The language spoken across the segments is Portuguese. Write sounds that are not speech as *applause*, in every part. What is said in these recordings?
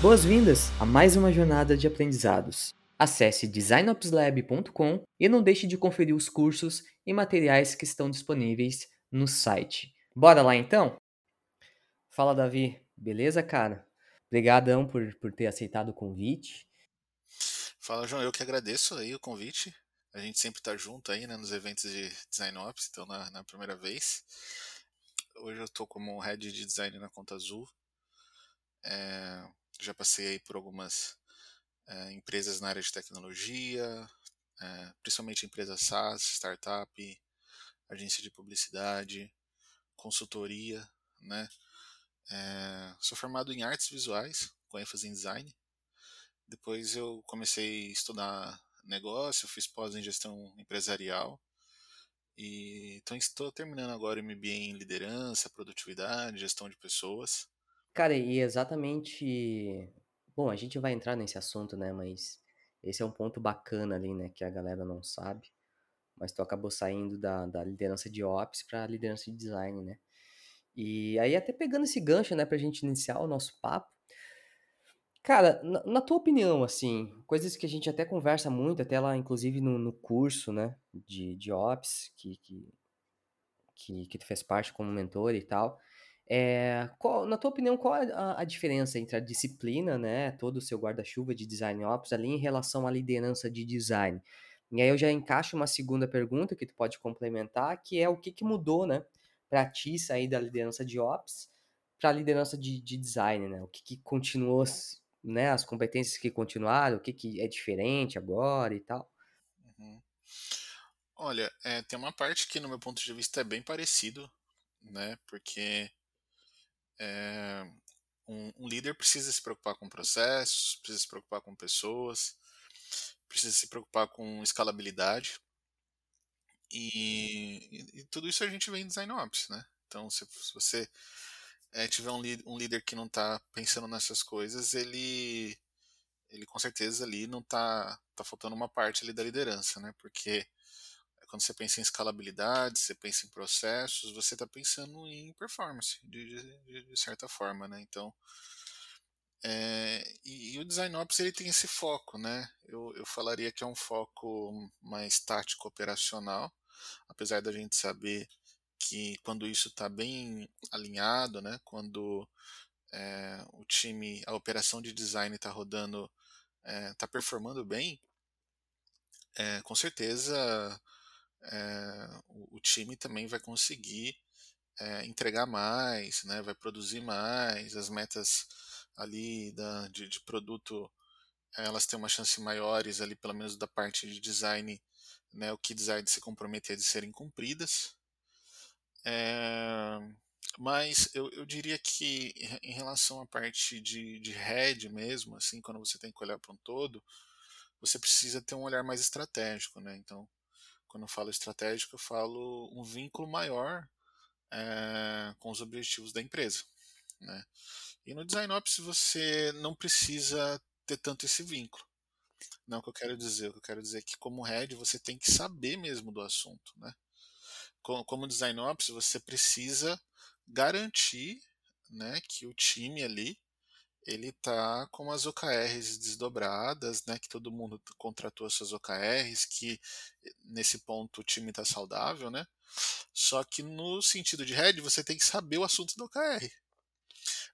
Boas-vindas a mais uma jornada de aprendizados. Acesse designopslab.com e não deixe de conferir os cursos e materiais que estão disponíveis no site. Bora lá então? Fala, Davi. Beleza, cara? Obrigadão por, por ter aceitado o convite. Fala, João. Eu que agradeço aí o convite. A gente sempre tá junto aí, né, nos eventos de Design Ops, então na, na primeira vez. Hoje eu tô como Head de Design na Conta Azul. É, já passei aí por algumas é, empresas na área de tecnologia, é, principalmente empresas SaaS, startup, agência de publicidade, consultoria, né? É, sou formado em artes visuais, com ênfase em design. Depois eu comecei a estudar negócio, fiz pós em gestão empresarial. E então estou terminando agora o MBA em liderança, produtividade, gestão de pessoas. Cara, e exatamente. Bom, a gente vai entrar nesse assunto, né? Mas esse é um ponto bacana ali, né? Que a galera não sabe. Mas tu acabou saindo da, da liderança de Ops para liderança de design, né? E aí, até pegando esse gancho, né, pra gente iniciar o nosso papo. Cara, na, na tua opinião, assim, coisas que a gente até conversa muito, até lá, inclusive, no, no curso, né, de, de Ops, que, que, que, que tu fez parte como mentor e tal. É, qual, na tua opinião, qual é a, a, diferença entre a disciplina, né, todo o seu guarda-chuva de design ops ali em relação à liderança de design? E aí eu já encaixo uma segunda pergunta que tu pode complementar, que é o que, que mudou, né, para ti sair da liderança de ops para a liderança de, de, design, né? O que, que continuou, né, as competências que continuaram, o que, que é diferente agora e tal? Uhum. Olha, é, tem uma parte que, no meu ponto de vista, é bem parecido, né? Porque é, um, um, líder precisa se preocupar com processos, precisa se preocupar com pessoas, precisa se preocupar com escalabilidade. E, e, e tudo isso a gente vê em Design Ops, né? Então, se, se você é, tiver um, um, líder que não está pensando nessas coisas, ele, ele com certeza ali não está tá faltando uma parte ali da liderança, né? Porque quando você pensa em escalabilidade, você pensa em processos, você está pensando em performance, de, de, de, certa forma, né? Então, é, e, e, o Design Ops ele tem esse foco, né? Eu, eu falaria que é um foco mais tático operacional, apesar da gente saber que quando isso está bem alinhado, né? Quando é, o time, a operação de design está rodando, está é, performando bem, é, com certeza é, o, o, time também vai conseguir é, entregar mais, né, vai produzir mais, as metas ali da, de, de, produto elas têm uma chance maiores ali, pelo menos da parte de design, né, o que design se comprometer de serem cumpridas. É, mas eu, eu diria que em relação à parte de, de head mesmo, assim, quando você tem que olhar para um todo, você precisa ter um olhar mais estratégico, né? Então, quando eu falo estratégico, eu falo um vínculo maior é, com os objetivos da empresa. Né? E no Design Ops você não precisa ter tanto esse vínculo. Não o que eu quero dizer. O que eu quero dizer é que, como head, você tem que saber mesmo do assunto. Né? Como, como Design Ops, você precisa garantir né, que o time ali ele tá com as OKRs desdobradas, né, que todo mundo contratou as suas OKRs, que nesse ponto o time está saudável, né? Só que no sentido de head, você tem que saber o assunto do OKR.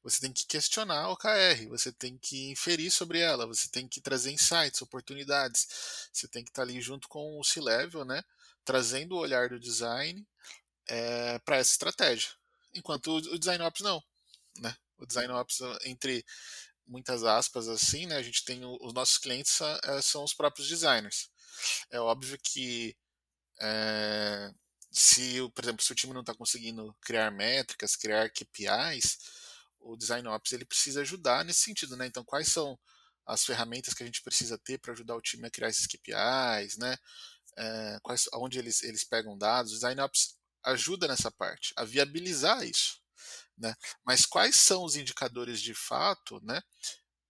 Você tem que questionar a OKR, você tem que inferir sobre ela, você tem que trazer insights, oportunidades. Você tem que estar tá ali junto com o C-Level, né? Trazendo o olhar do design é, eh, para essa estratégia. Enquanto o, Design Ops não, né? O design ops entre muitas aspas assim, né? A gente tem o, os nossos clientes é, são os próprios designers. É óbvio que é, se, por exemplo, se o time não está conseguindo criar métricas, criar KPIs, o design ops ele precisa ajudar nesse sentido, né? Então, quais são as ferramentas que a gente precisa ter para ajudar o time a criar esses KPIs, né? É, quais, onde eles, eles pegam dados, o design ops ajuda nessa parte, a viabilizar isso. Né? Mas quais são os indicadores de fato? Né?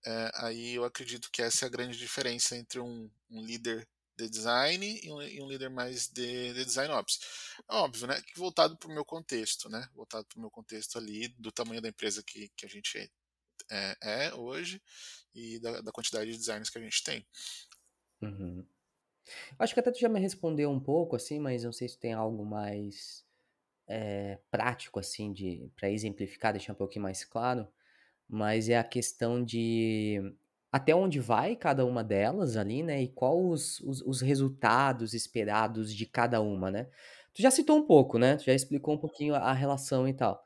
É, aí eu acredito que essa é a grande diferença entre um, um líder de design e um, e um, líder mais de, de design ops. É óbvio, né? Voltado para o meu contexto, né? Voltado para o meu contexto ali, do tamanho da empresa que, que a gente é, é hoje e da, da, quantidade de designers que a gente tem. Uhum. Acho que até tu já me respondeu um pouco, assim, mas não sei se tem algo mais é, prático, assim, de para exemplificar, deixar um pouquinho mais claro, mas é a questão de até onde vai cada uma delas ali, né? E qual os, os, os resultados esperados de cada uma, né? Tu já citou um pouco, né? Tu já explicou um pouquinho a relação e tal.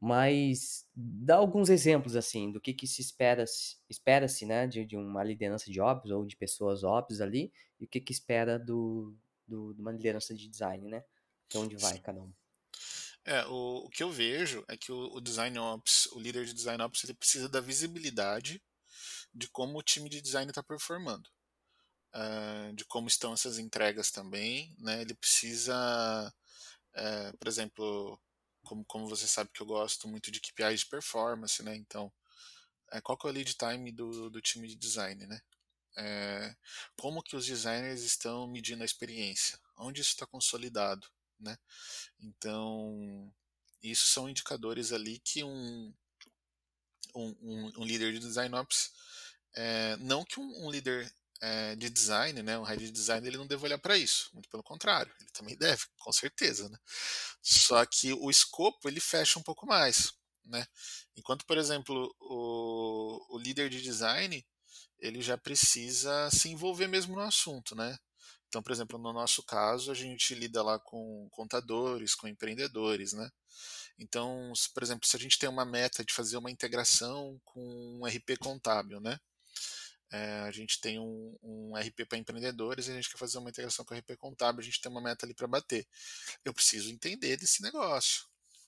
Mas dá alguns exemplos, assim, do que, que se espera, espera-se, né, de, de uma liderança de ops ou de pessoas ops ali, e o que, que espera do, do, de uma liderança de design, né? Até onde vai cada um. É, o, o que eu vejo é que o, o, design ops, o líder de design ops, ele precisa da visibilidade de como o time de design está performando, uh, de como estão essas entregas também, né? Ele precisa, uh, por exemplo, como, como você sabe que eu gosto muito de KPIs de performance, né? Então, é, qual que é o lead time do, do time de design, né? Como que os designers estão medindo a experiência? Onde isso está consolidado, né? Então, isso são indicadores ali que um, um, um, líder de design ops, é, não que um, um líder é, de design, né, um head de design, ele não deve olhar para isso. Muito pelo contrário, ele também deve, com certeza, né? Só que o escopo ele fecha um pouco mais, né? Enquanto, por exemplo, o, o líder de design ele já precisa se envolver mesmo no assunto, né? Então, por exemplo, no nosso caso, a gente lida lá com contadores, com empreendedores, né? Então, por exemplo, se a gente tem uma meta de fazer uma integração com um RP contábil, né? É, a gente tem um, um RP para empreendedores e a gente quer fazer uma integração com o RP contábil, a gente tem uma meta ali para bater. Eu preciso entender desse negócio.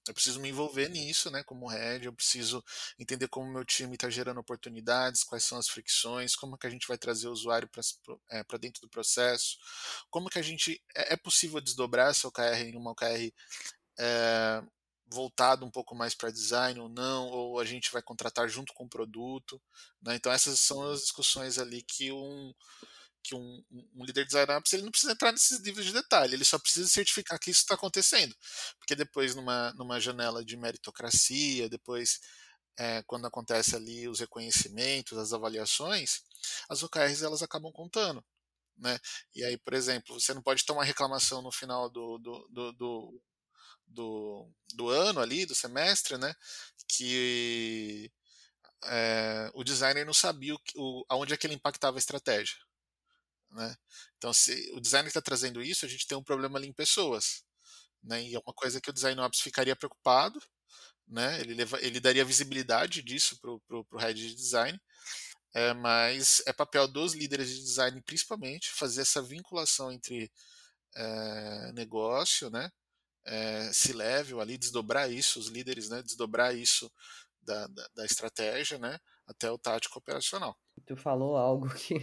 Eu preciso me envolver nisso, né, como head, eu preciso entender como meu time está gerando oportunidades, quais são as fricções, como que a gente vai trazer o usuário para é, dentro do processo, como que a gente, é, é possível desdobrar essa OKR em uma OKR é, voltado um pouco mais para design ou não, ou a gente vai contratar junto com o produto. Né? Então essas são as discussões ali que um que um, um líder de ops ele não precisa entrar nesses níveis de detalhe, ele só precisa certificar que isso está acontecendo, porque depois numa, numa janela de meritocracia, depois é, quando acontece ali os reconhecimentos, as avaliações, as OKRs elas acabam contando. Né? E aí, por exemplo, você não pode tomar reclamação no final do, do, do, do do, do ano ali, do semestre, né? Que é, o designer não sabia o, o, aonde é que ele impactava a estratégia. Né? Então, se o designer está trazendo isso, a gente tem um problema ali em pessoas. Né? E é uma coisa que o design ops ficaria preocupado, né? ele, leva, ele daria visibilidade disso para o head de design, é, mas é papel dos líderes de design, principalmente, fazer essa vinculação entre é, negócio, né? é, se level ali, desdobrar isso, os líderes, né, desdobrar isso da, da, da, estratégia, né, até o tático operacional. Tu falou algo *laughs* que,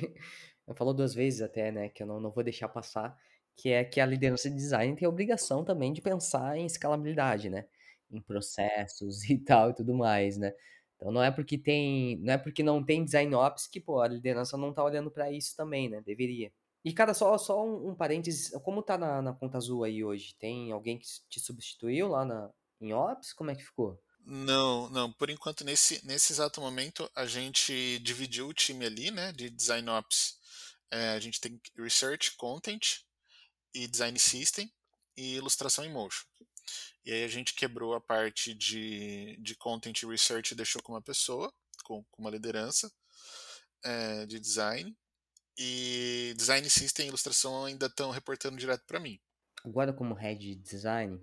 falou duas vezes até, né, que eu não, não vou deixar passar, que é que a liderança de design tem a obrigação também de pensar em escalabilidade, né, em processos *laughs* e tal e tudo mais, né. Então não é porque tem, não é porque não tem design ops que, pô, a liderança não tá olhando para isso também, né, deveria. E, cara, só, só um, um parênteses, como tá na, na conta azul aí hoje? Tem alguém que te substituiu lá na, em Ops? Como é que ficou? Não, não. Por enquanto, nesse, nesse exato momento, a gente dividiu o time ali, né, de Design Ops. É, a gente tem Research, Content e Design System e Ilustração em Motion. E aí a gente quebrou a parte de, de Content e Research e deixou com uma pessoa, com, com uma liderança é, de design e design system e ilustração ainda estão reportando direto para mim. Agora como head de design,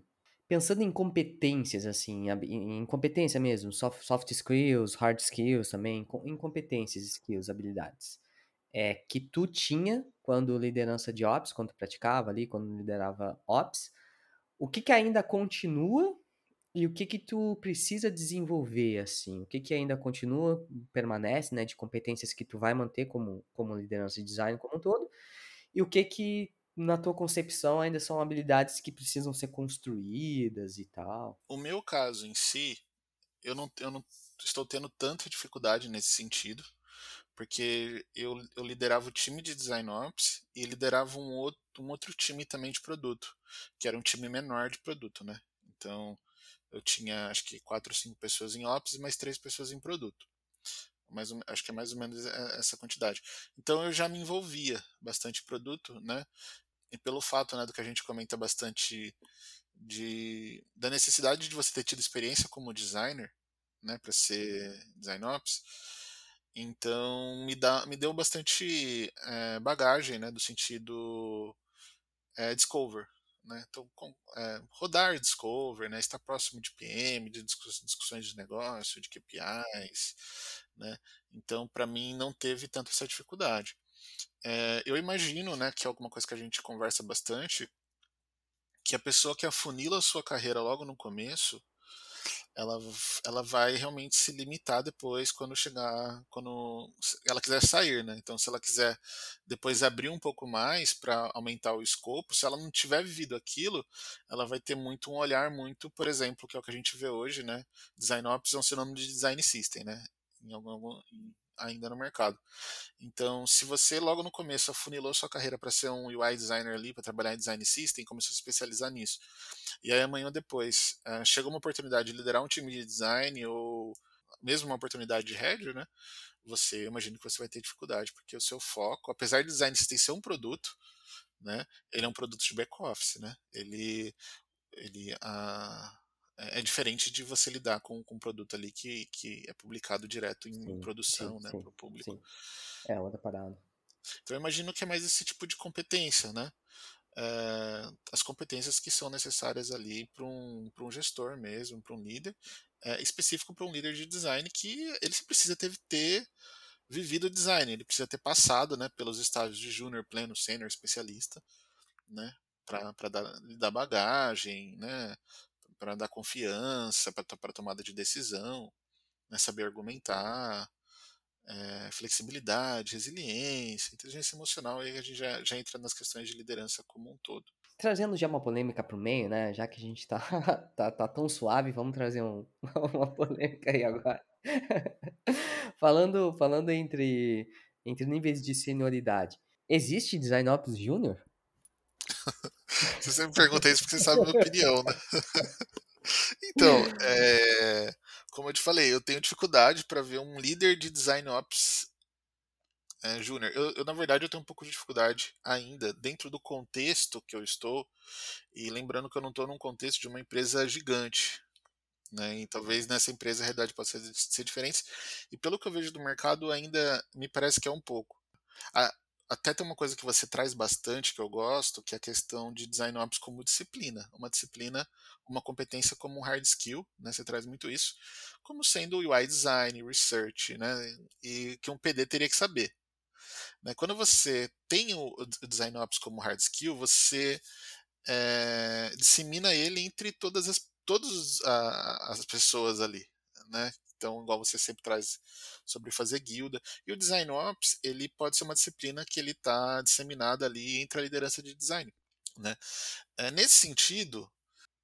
pensando em competências assim, em competência mesmo, soft, soft skills, hard skills também, em competências, skills, habilidades. É que tu tinha quando liderança de ops, quando praticava ali, quando liderava ops, o que que ainda continua e o que que tu precisa desenvolver, assim? O que que ainda continua, permanece, né, de competências que tu vai manter como, como liderança de design como um todo? E o que que, na tua concepção, ainda são habilidades que precisam ser construídas e tal? O meu caso em si, eu não, eu não estou tendo tanta dificuldade nesse sentido, porque eu, eu liderava o time de Design Ops e liderava um outro, um outro time também de produto, que era um time menor de produto, né? Então, eu tinha acho que quatro ou cinco pessoas em Ops e mais três pessoas em produto. Mais acho que é mais ou menos essa quantidade. Então eu já me envolvia bastante produto, né? E pelo fato né, do que a gente comenta bastante de, da necessidade de você ter tido experiência como designer, né, para ser design ops, então me, dá, me deu bastante é, bagagem, né, do sentido é, discover, né? Então, com, é, rodar Discover, né? estar próximo de PM, de discussões de negócio, de KPIs. Né? Então, para mim, não teve tanta essa dificuldade. Eu imagino né, que é alguma coisa que a gente conversa bastante, que a pessoa que afunila a sua carreira logo no começo, ela, ela vai realmente se limitar depois quando chegar, quando ela quiser sair, né? Então, se ela quiser depois abrir um pouco mais para aumentar o escopo, se ela não tiver vivido aquilo, ela vai ter muito um olhar muito, por exemplo, que é o que a gente vê hoje, né? Design Ops é um sinônimo de Design System, né? Em algum, ainda no mercado. Então, se você logo no começo afunilou sua carreira para ser um UI designer ali, para trabalhar em design system, começou a se especializar nisso. E aí amanhã ou depois uh, chega uma oportunidade de liderar um time de design ou mesmo uma oportunidade de head, né? Você imagina que você vai ter dificuldade, porque o seu foco, apesar de design system ser um produto, né? Ele é um produto de back office, né? Ele ele uh, é, é diferente de você lidar com, com um produto ali que, que é publicado direto em sim, produção, sim, né, para o público. Sim. É outra parada. Então eu imagino que é mais esse tipo de competência, né? É, as competências que são necessárias ali para um, um gestor mesmo, para um líder, é, específico para um líder de design que ele precisa ter, ter vivido o design, ele precisa ter passado né, pelos estágios de júnior, pleno, sênior, especialista, né, para dar, dar bagagem, né, para dar confiança, para tomada de decisão, né, saber argumentar, é, flexibilidade, resiliência, inteligência emocional, aí a gente já, já entra nas questões de liderança como um todo. Trazendo já uma polêmica para o meio, né? Já que a gente tá, *laughs* tá, tá tão suave, vamos trazer um, *laughs* uma polêmica aí agora. *laughs* falando falando entre, entre níveis de senioridade, existe Design Ops Júnior? *laughs* Você sempre pergunta isso porque você sabe a minha opinião, né? *laughs* então, é, como eu te falei, eu tenho dificuldade para ver um líder de design ops é, júnior. Eu, eu, na verdade, eu tenho um pouco de dificuldade ainda dentro do contexto que eu estou. E lembrando que eu não estou num contexto de uma empresa gigante. Né, e talvez nessa empresa a realidade possa ser, ser diferente. E pelo que eu vejo do mercado, ainda me parece que é um pouco. A, até tem uma coisa que você traz bastante que eu gosto, que é a questão de design ops como disciplina, uma disciplina, uma competência como um hard skill, né? Você traz muito isso, como sendo UI design, research, né? E que um PD teria que saber. Né? Quando você tem o design ops como hard skill, você é, dissemina ele entre todas as todas as pessoas ali, né? Então, igual você sempre traz sobre fazer guilda. E o Design Ops, ele pode ser uma disciplina que ele está disseminada ali entre a liderança de design. Né? É, nesse sentido,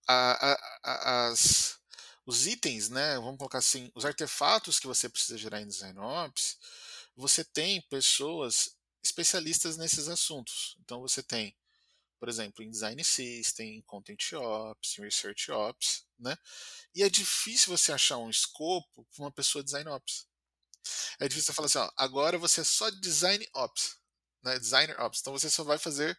a, a, a, as, os itens, né, vamos colocar assim, os artefatos que você precisa gerar em Design Ops, você tem pessoas especialistas nesses assuntos. Então, você tem por exemplo, em Design System, Content Ops, Research Ops, né? E é difícil você achar um escopo para uma pessoa Design Ops. É difícil você falar assim, ó, agora você é só Design Ops, né? Designer Ops. Então você só vai fazer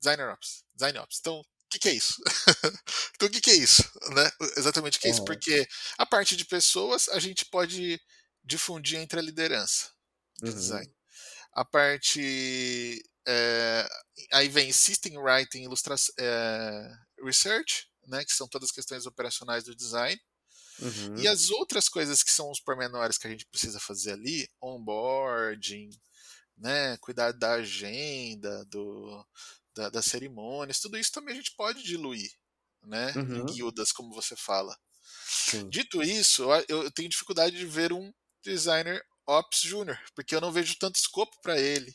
Designer Ops, Design Ops. Então, o que, que, é isso? *laughs* então, o que, que, é isso? Né? Exatamente o que é isso? Porque a parte de pessoas a gente pode difundir entre a liderança de uhum. design. A parte é, aí vem System Writing Illustração é, Research, né, que são todas as questões operacionais do design. Uhum. E as outras coisas que são os pormenores que a gente precisa fazer ali, onboarding, né, cuidar da agenda, do, da, das cerimônias, tudo isso também a gente pode diluir, né, uhum. em guildas, como você fala. Sim. Dito isso, eu, eu tenho dificuldade de ver um designer Ops Júnior, porque eu não vejo tanto escopo para ele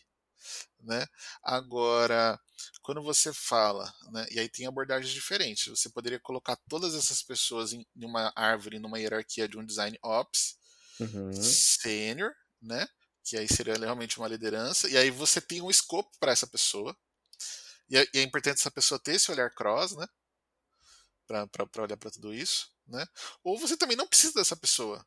né? Agora, quando você fala, né, e aí tem abordagens diferentes, você poderia colocar todas essas pessoas em, em uma árvore, numa hierarquia de um design ops, uhum. sênior, né? Que aí seria realmente uma liderança, e aí você tem um escopo para essa pessoa, e é, e é, importante essa pessoa ter esse olhar cross, né? Para olhar para tudo isso, né? Ou você também não precisa dessa pessoa.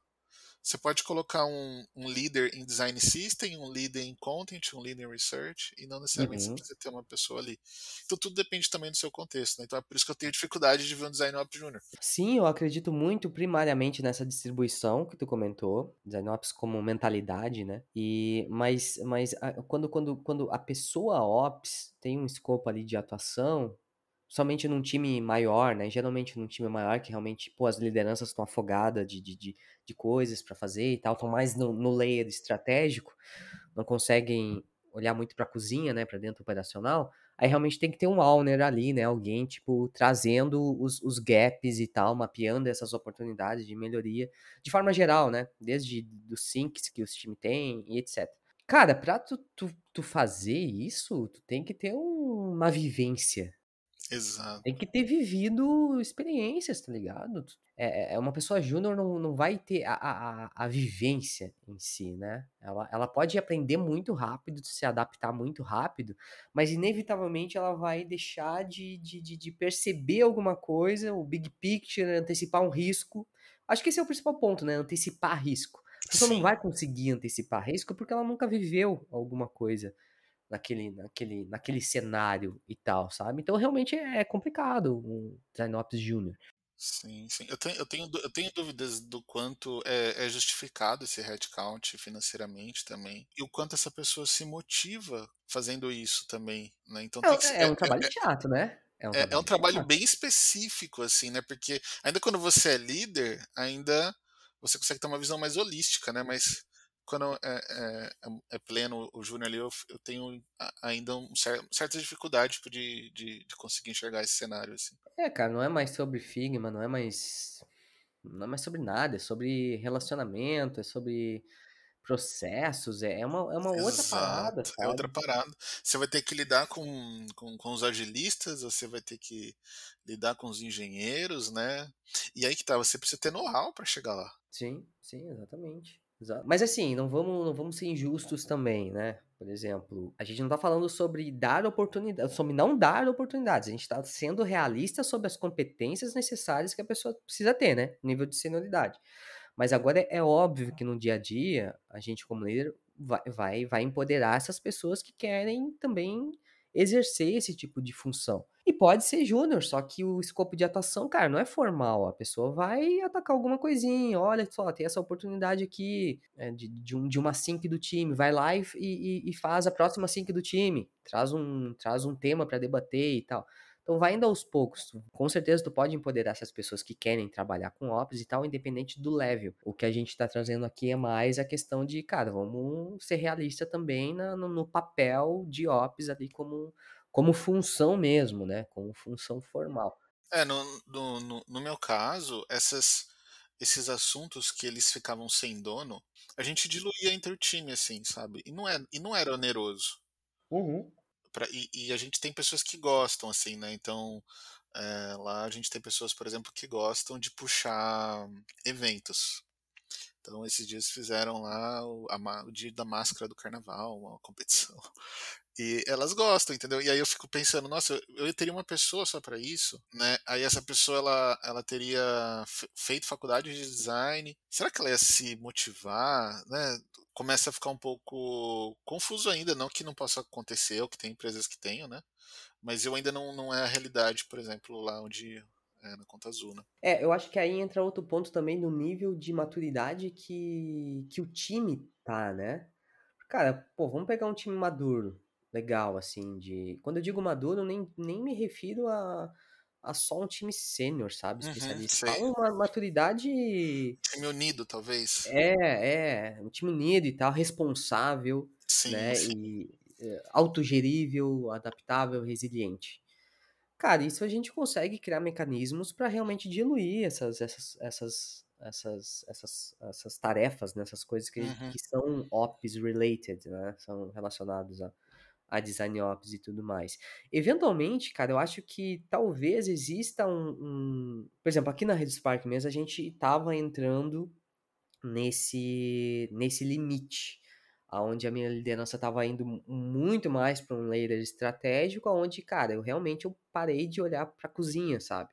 Você pode colocar um, um líder em design system, um líder em content, um líder em research, e não necessariamente você Uhum. precisa ter uma pessoa ali. Então tudo depende também do seu contexto, né? Então é por isso que eu tenho dificuldade de ver um design ops júnior. Sim, eu acredito muito primariamente nessa distribuição que tu comentou, design ops como mentalidade, né? E mas mas a quando quando quando a pessoa ops tem um escopo ali de atuação, somente num time maior, né, geralmente num time maior que realmente, pô, as lideranças estão afogada de de de de coisas pra fazer e tal, estão mais no no layer estratégico, não conseguem olhar muito pra cozinha, né, pra dentro operacional, aí realmente tem que ter um owner ali, né, alguém, tipo, trazendo os os gaps e tal, mapeando essas oportunidades de melhoria, de forma geral, né, desde dos sinks que os time têm e etc. Cara, pra tu tu tu fazer isso, tu tem que ter uma vivência. Exato. Tem que ter vivido experiências, tá ligado? É é é uma pessoa júnior não não vai ter a a a vivência em si, né. Ela ela pode aprender muito rápido, se adaptar muito rápido, mas inevitavelmente ela vai deixar de de de de perceber alguma coisa, o big picture, antecipar um risco. Acho que esse é o principal ponto, né, antecipar risco. A pessoa não Sim. vai conseguir antecipar risco, porque ela nunca viveu alguma coisa naquele naquele naquele cenário e tal, sabe. Então realmente é complicado um design ops júnior. Sim, sim. Eu tenho eu tenho eu tenho dúvidas do quanto é é justificado esse headcount financeiramente também, e o quanto essa pessoa se motiva fazendo isso também, né, então tem que É é é um é trabalho chato, né. É um é é um trabalho trabalho bem específico, assim, né, porque ainda quando você é líder, ainda você consegue ter uma visão mais holística, né, mas quando é é é pleno o júnior ali, eu eu tenho ainda um cer certa dificuldade, tipo, de de de conseguir enxergar esse cenário, assim. É, cara, não é mais sobre Figma, não é mais não é mais sobre nada, é sobre relacionamento, é sobre processos, é é uma é uma outra parada, Exato, é outra sabe. parada. Você vai ter que lidar com com com os agilistas, você vai ter que lidar com os engenheiros, né, e aí que tá, você precisa ter know-how pra chegar lá. Sim, sim, exatamente. Exa mas assim, não vamos não vamos ser injustos também, né. Por exemplo, a gente não tá falando sobre dar oportunida sobre não dar oportunidades, a gente tá sendo realista sobre as competências necessárias que a pessoa precisa ter, né, nível de senioridade. Mas agora é óbvio que no dia a dia, a gente como líder vai vai vai empoderar essas pessoas que querem também exercer esse tipo de função. E pode ser júnior, só que o escopo de atuação, cara, não é formal, a pessoa vai atacar alguma coisinha, olha só, tem essa oportunidade aqui, eh, de de um de uma sync do time, vai lá e e e faz a próxima sync do time, traz um traz um tema pra debater e tal. Então vai indo aos poucos, com certeza tu pode empoderar essas pessoas que querem trabalhar com ops e tal, independente do level. O que a gente tá trazendo aqui é mais a questão de, cara, vamos ser realista também na no no papel de ops ali como como função mesmo, né, como função formal. É, no no no meu caso, essas esses assuntos que eles ficavam sem dono, a gente diluía entre o time, assim, sabe, e não é e não era oneroso. Uhum. Pra e e a gente tem pessoas que gostam, assim, né, então, eh, lá a gente tem pessoas, por exemplo, que gostam de puxar eventos. Então esses dias fizeram lá o a o dia da máscara do carnaval, uma competição. E elas gostam, entendeu. E aí eu fico pensando: "Nossa, eu eu teria uma pessoa só pra isso", né, aí essa pessoa ela ela teria fe feito faculdade de design, será que ela ia se motivar, né. Começa a ficar um pouco confuso ainda, não que não possa acontecer ou que tem empresas que tenham, né, mas eu ainda não não é a realidade, por exemplo, lá onde é na Conta Azul, né. É, eu acho que aí entra outro ponto também no nível de maturidade que que o time tá, né. Cara, pô, vamos pegar um time maduro, legal, assim, de quando eu digo maduro, nem nem me refiro a a só um time sênior, sabe, Uhum, especialista. Falo uma maturidade Time unido, talvez. É, é, um time unido e tal, responsável, Sim, né, sim. e, eh, autogerível, adaptável, resiliente. Cara, isso a gente consegue criar mecanismos pra realmente diluir essas essas essas essas essas essas tarefas, né, essas coisas que Uhum. que são ops related, né, são relacionados a a design ops e tudo mais. Eventualmente, cara, eu acho que talvez exista um um por exemplo, aqui na Redespark mesmo, a gente estava entrando nesse nesse limite, aonde a minha liderança estava indo mu muito mais pra um layer estratégico, aonde, cara, eu realmente eu parei de olhar pra cozinha, sabe.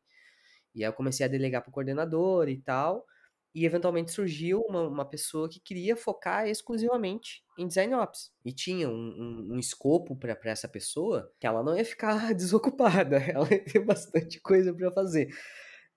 E aí eu comecei a delegar para o coordenador e tal, e eventualmente surgiu uma uma pessoa que queria focar exclusivamente em design ops, e tinha um um um escopo pra essa pessoa, que ela não ia ficar *laughs* desocupada, *laughs* ela ia ter bastante coisa pra fazer.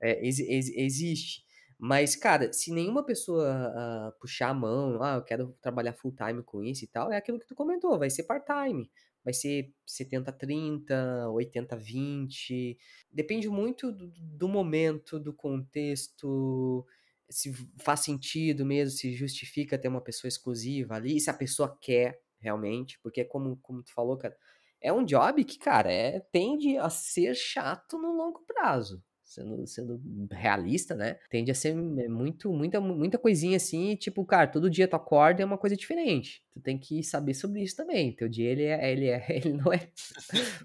É, exi exi existe. Mas, cara, se nenhuma pessoa, ah, puxar a mão, "Ah, eu quero trabalhar full time com isso e tal", é aquilo que tu comentou, vai ser part-time, vai ser 70/30, 80/20, depende muito do do momento, do contexto, se faz sentido mesmo, se justifica ter uma pessoa exclusiva ali, se a pessoa quer realmente, porque como como tu falou, cara, é um job que, cara, eh, tende a ser chato no longo prazo, sendo sendo realista, né, tende a ser muito muita muita coisinha assim, tipo, cara, todo dia tu acorda é uma coisa diferente, tu tem que saber sobre isso também, teu dia ele é ele é *laughs* ele não é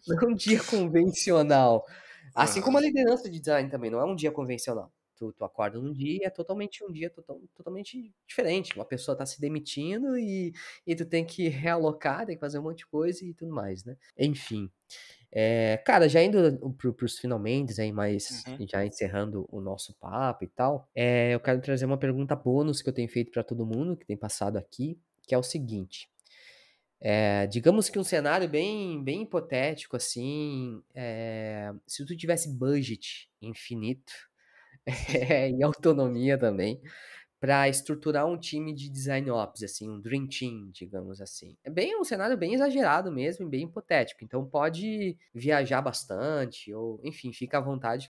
não é um dia convencional, assim como a liderança de design também, não é um dia convencional. Tu tu acorda num dia e é totalmente um dia total totalmente diferente, uma pessoa tá se demitindo e e tu tem que *laughs* realocar, tem que fazer um monte de coisa e tudo mais, né. Enfim, eh, cara, já indo para o para os finalmentes aí, mas Uhum. já encerrando o nosso papo e tal, eh, eu quero trazer uma pergunta bônus que eu tenho feito pra todo mundo que tem passado aqui, que é o seguinte, eh, digamos que um cenário bem bem hipotético, assim, eh, se tu tivesse budget infinito, e autonomia também, pra estruturar um time de design ops, assim, um dream team, digamos assim. É bem um cenário bem exagerado mesmo e bem hipotético, então pode viajar bastante ou, enfim, fica à vontade.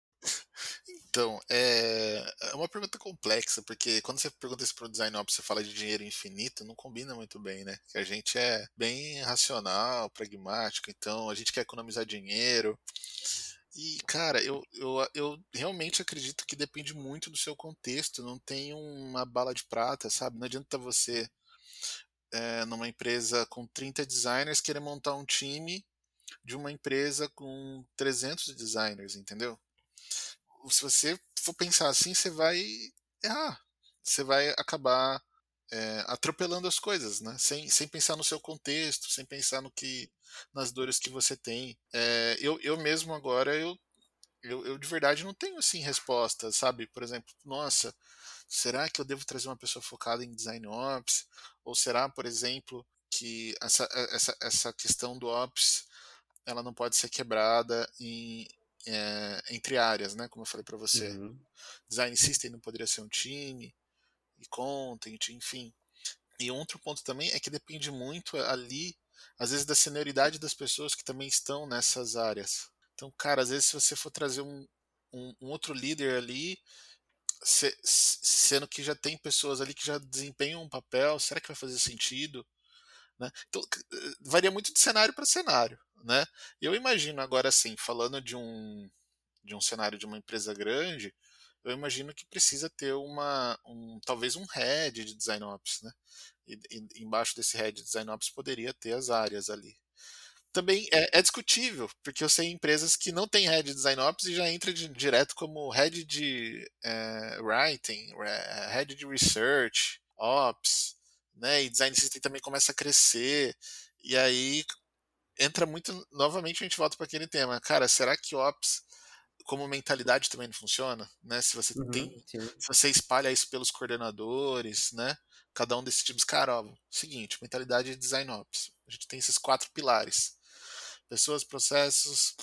Então, eh, é uma pergunta complexa, porque quando você pergunta isso para o design ops, você fala de dinheiro infinito, não combina muito bem, né, que a gente é bem racional, pragmático, então a gente quer economizar dinheiro. E, cara, eu eu eu realmente acredito que depende muito do seu contexto, não tem uma bala de prata, sabe, não adianta você, eh, numa empresa com 30 designers, querer montar um time de uma empresa com 300 designers, entendeu? Se você for pensar assim, você vai errar, você vai acabar, eh, atropelando as coisas, né, sem sem pensar no seu contexto, sem pensar no que nas dores que você tem. Eh, eu eu mesmo agora eu eu eu de verdade não tenho, assim, resposta, sabe, por exemplo, nossa, será que eu devo trazer uma pessoa focada em design ops? Ou será, por exemplo, que essa e essa essa questão do ops, ela não pode ser quebrada em, eh, entre áreas, né, como eu falei pra você. Uhum. Design system não poderia ser um time, e content, enfim. E outro ponto também é que depende muito ali, às vezes, da senioridade das pessoas que também estão nessas áreas. Então, cara, às vezes se você for trazer um um um outro líder ali, se se sendo que já tem pessoas ali que já desempenham um papel, será que vai fazer sentido, né. Então, eh, varia muito de cenário pra cenário, né. Eu imagino agora, assim, falando de um de um cenário de uma empresa grande, eu imagino que precisa ter uma um talvez um head de design ops, né, e e embaixo desse head de design ops poderia ter as áreas ali. Também é é discutível, porque eu sei empresas que não têm head de design ops e já entra di direto como head de, eh, writing, head de research, ops, né, e design system também começa a crescer, e aí entra muito novamente a gente volta pra aquele tema, cara, será que ops como mentalidade também não funciona, né, se você tem Uhum, sim. se você espalha isso pelos coordenadores, né, cada um desses times, cara, ó, seguinte, mentalidade de design ops, a gente tem esses 4 pilares, pessoas, processos,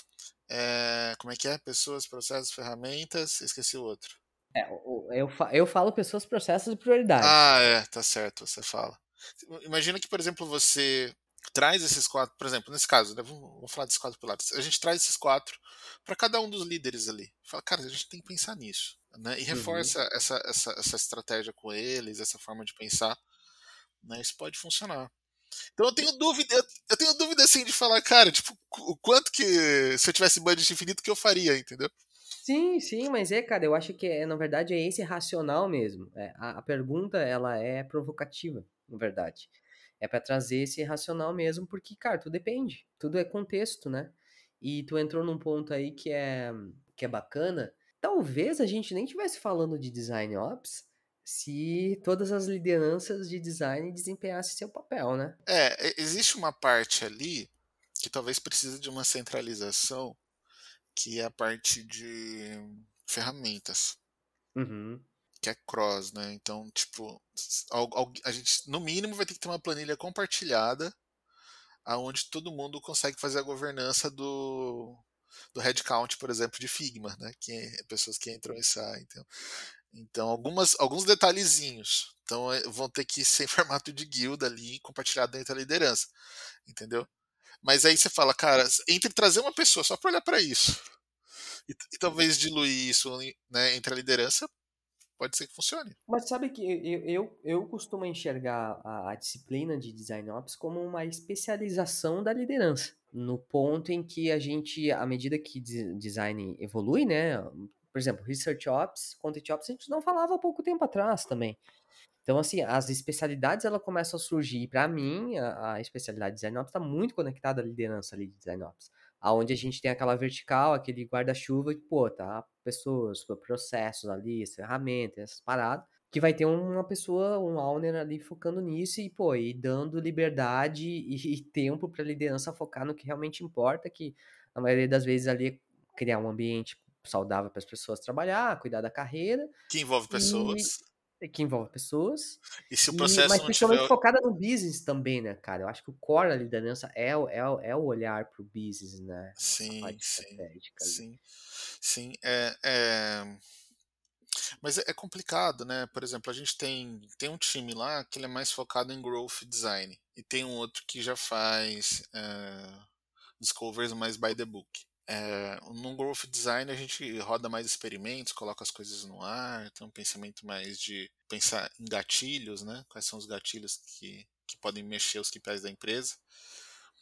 eh, como é que é? Pessoas, processos, ferramentas, esqueci o outro. É, eu eu falo pessoas, processos e prioridades. Ah, é, tá certo, você fala. Imagina que, por exemplo, você traz esses 4 por exemplo, nesse caso, né, vamos vamos falar desses 4 pilares, a gente traz esses 4 pra cada um dos líderes ali, fala: "Cara, a gente tem que pensar nisso", né, e Uhum. reforça essa essa essa estratégia com eles, essa forma de pensar, né, isso pode funcionar. Então eu tenho dúvida eu tenho dúvida, assim, de falar: "Cara, tipo, o quanto que se eu tivesse budget infinito, que eu faria", entendeu? Sim, sim, mas é, cara, eu acho que é na verdade, é esse racional mesmo, eh, a a pergunta ela é provocativa, na verdade. É pra trazer esse racional mesmo, porque, cara, tudo depende, tudo é contexto, né. E tu entrou num ponto aí que é que é bacana, talvez a gente nem estivesse falando de design ops, se todas as lideranças de design desempenhasse seu papel, né. É, existe uma parte ali, que talvez precise de uma centralização, que é a parte de ferramentas. Uhum. Que é cross, né? Então, tipo, a gente no mínimo vai ter que ter uma planilha compartilhada aonde todo mundo consegue fazer a governança do, do headcount, por exemplo, de Figma, né? Que é pessoas que entram e saem. Então, então algumas, alguns detalhezinhos. Então é, vão ter que ser em formato de guilda ali, compartilhado dentro da liderança. Entendeu? Mas aí você fala, cara, entre trazer uma pessoa só para olhar para isso e, e, talvez diluir isso né, entre a liderança, pode ser que funcione. Mas sabe que eu, eu, eu costumo enxergar a, a, disciplina de Design Ops como uma especialização da liderança. No ponto em que a gente, à medida que design evolui, né? Por exemplo, Research Ops, Content Ops, a gente não falava há pouco tempo atrás também. Então, assim, as especialidades ela começam a surgir. Para mim, a, a, especialidade de Design Ops está muito conectada à liderança ali de Design Ops aonde a gente tem aquela vertical, aquele guarda-chuva, que, pô, tá, pessoas, processos ali, ferramentas, essas paradas, que vai ter uma pessoa, um owner ali focando nisso e, pô, e dando liberdade *laughs* e, e tempo para a liderança focar no que realmente importa, que na maioria das vezes ali é criar um ambiente saudável para as pessoas trabalhar, cuidar da carreira. Que envolve pessoas que envolve pessoas. E se o processo e, mas principalmente tiver... focada no business também, né, cara? Eu acho que o core da liderança é, o, é, o, é o olhar pro business, né? Sim, sim, sim. Sim, é, é... Mas é, é complicado, né? Por exemplo, a gente tem, tem um time lá que ele é mais focado em growth design. E tem um outro que já faz é... discovers mais by the book. É, no Growth Design a gente roda mais experimentos, coloca as coisas no ar, tem um pensamento mais de pensar em gatilhos, né? Quais são os gatilhos que, que podem mexer os KPIs da empresa.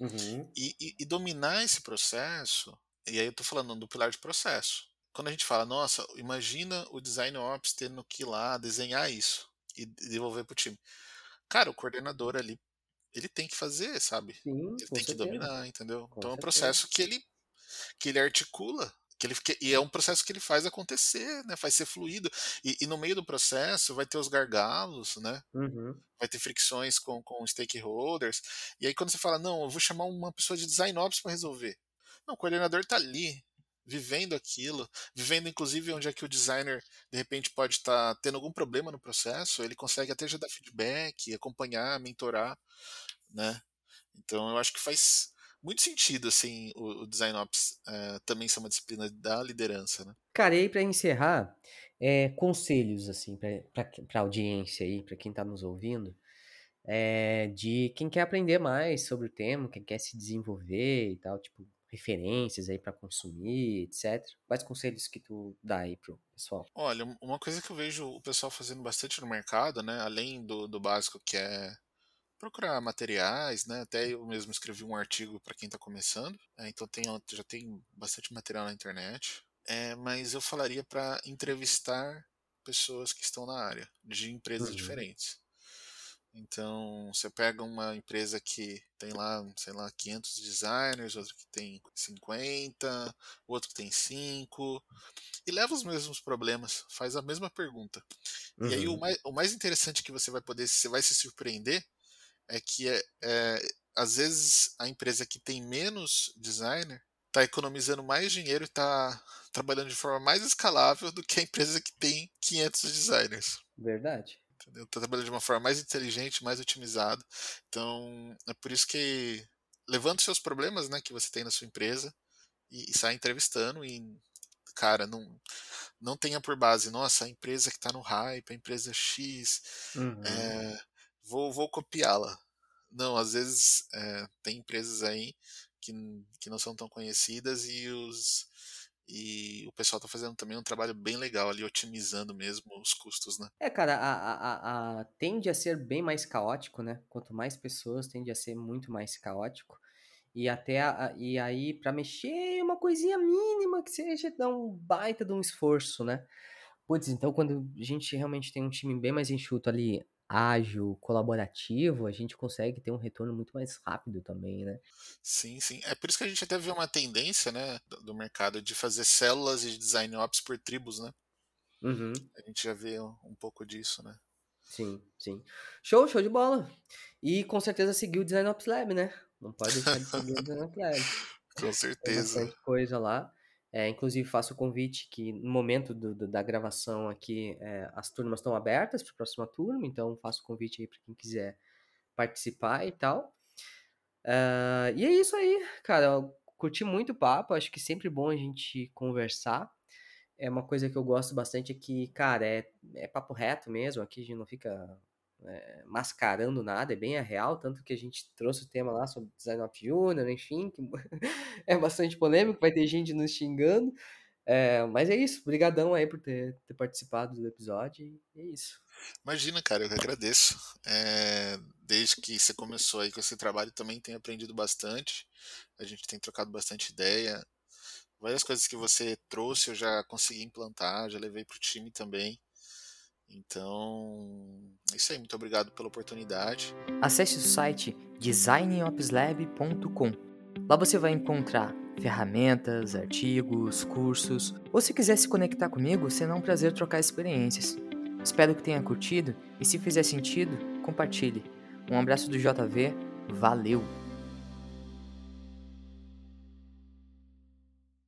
Uhum. E, e, e, dominar esse processo, e aí eu estou falando do pilar de processo. Quando a gente fala, nossa, imagina o Design Ops tendo que ir lá desenhar isso e devolver para o time. Cara, o coordenador ali, ele tem que fazer, sabe? Sim, ele tem certeza. que dominar, entendeu? Com então é um certeza. processo que ele que ele articula, que ele, que, e é um processo que ele faz acontecer, né? Faz ser fluido. E, e no meio do processo vai ter os gargalos, né? Uhum. Vai ter fricções com, com stakeholders. E aí quando você fala, não, eu vou chamar uma pessoa de design ops para resolver. Não, o coordenador está ali, vivendo aquilo, vivendo inclusive onde é que o designer de repente pode estar tá tendo algum problema no processo, ele consegue até já dar feedback, acompanhar, mentorar, né? Então eu acho que faz muito sentido, assim, o, o Design Ops uh, também ser uma disciplina da liderança, né? Cara, e aí pra encerrar, é, conselhos, assim, pra, pra, pra audiência aí, pra quem tá nos ouvindo, é, de quem quer aprender mais sobre o tema, quem quer se desenvolver e tal, tipo, referências aí para consumir, etc. Quais conselhos que tu dá aí pro pessoal? Olha, uma coisa que eu vejo o pessoal fazendo bastante no mercado, né, além do, do básico que é procurar materiais, né? Até eu mesmo escrevi um artigo para quem está começando, é, então tem, já tem bastante material na internet. É, mas eu falaria para entrevistar pessoas que estão na área, de empresas uhum. diferentes. Então, você pega uma empresa que tem lá, sei lá, 500 designers, outro que tem 50, outro que tem 5, e leva os mesmos problemas, faz a mesma pergunta. Uhum. E aí o uhum. mais, o mais interessante que você vai poder, você vai se surpreender, é que é, é, às vezes a empresa que tem menos designer está economizando mais dinheiro e está trabalhando de forma mais escalável do que a empresa que tem 500 designers. Verdade. Entendeu? Está trabalhando de uma forma mais inteligente, mais otimizada. Então, é por isso que levanta os seus problemas né, que você tem na sua empresa e, e sai entrevistando e, cara, não, não tenha por base, nossa, a empresa que está no hype, a empresa X, uhum. é, vou, vou copiá-la. Não, às vezes é, tem empresas aí que, que não são tão conhecidas e os e o pessoal está fazendo também um trabalho bem legal ali, otimizando mesmo os custos, né? É, cara, a, a, a, tende a ser bem mais caótico, né? Quanto mais pessoas, tende a ser muito mais caótico. E até a, e aí, para mexer uma coisinha mínima que seja, dá um baita de um esforço, né? Putz, então quando a gente realmente tem um time bem mais enxuto ali, ágil, colaborativo, a gente consegue ter um retorno muito mais rápido também, né? Sim, sim. É por isso que a gente até vê uma tendência, né, do mercado de fazer células de design ops por tribos, né? Uhum. A gente já vê um pouco disso, né? Sim, sim. Show, show de bola. E com certeza seguir o Design Ops Lab, né? Não pode deixar de seguir o Design Ops Lab. *laughs* com certeza. Tem coisa lá. É, inclusive, faço o convite que no momento do, do, da gravação aqui, é, as turmas estão abertas para a próxima turma, então faço o convite aí para quem quiser participar e tal. Uh, e é isso aí, cara. Eu curti muito o papo, acho que sempre bom a gente conversar. É uma coisa que eu gosto bastante é que, cara, é, é papo reto mesmo, aqui a gente não fica é, mascarando nada, é bem a real, tanto que a gente trouxe o tema lá sobre Design of Junior, enfim, que *laughs* é bastante polêmico, vai ter gente nos xingando, é, mas é isso, brigadão aí por ter, ter, participado do episódio, é isso. Imagina, cara, eu que agradeço. É, desde que você começou aí com esse trabalho, também tenho aprendido bastante, a gente tem trocado bastante ideia, várias coisas que você trouxe eu já consegui implantar, já levei para o time também, então, é isso aí. Muito obrigado pela oportunidade. Acesse o site designopslab.com. Lá você vai encontrar ferramentas, artigos, cursos, ou se quiser se conectar comigo, será um prazer trocar experiências. Espero que tenha curtido e se fizer sentido, compartilhe. Um abraço do JV, valeu!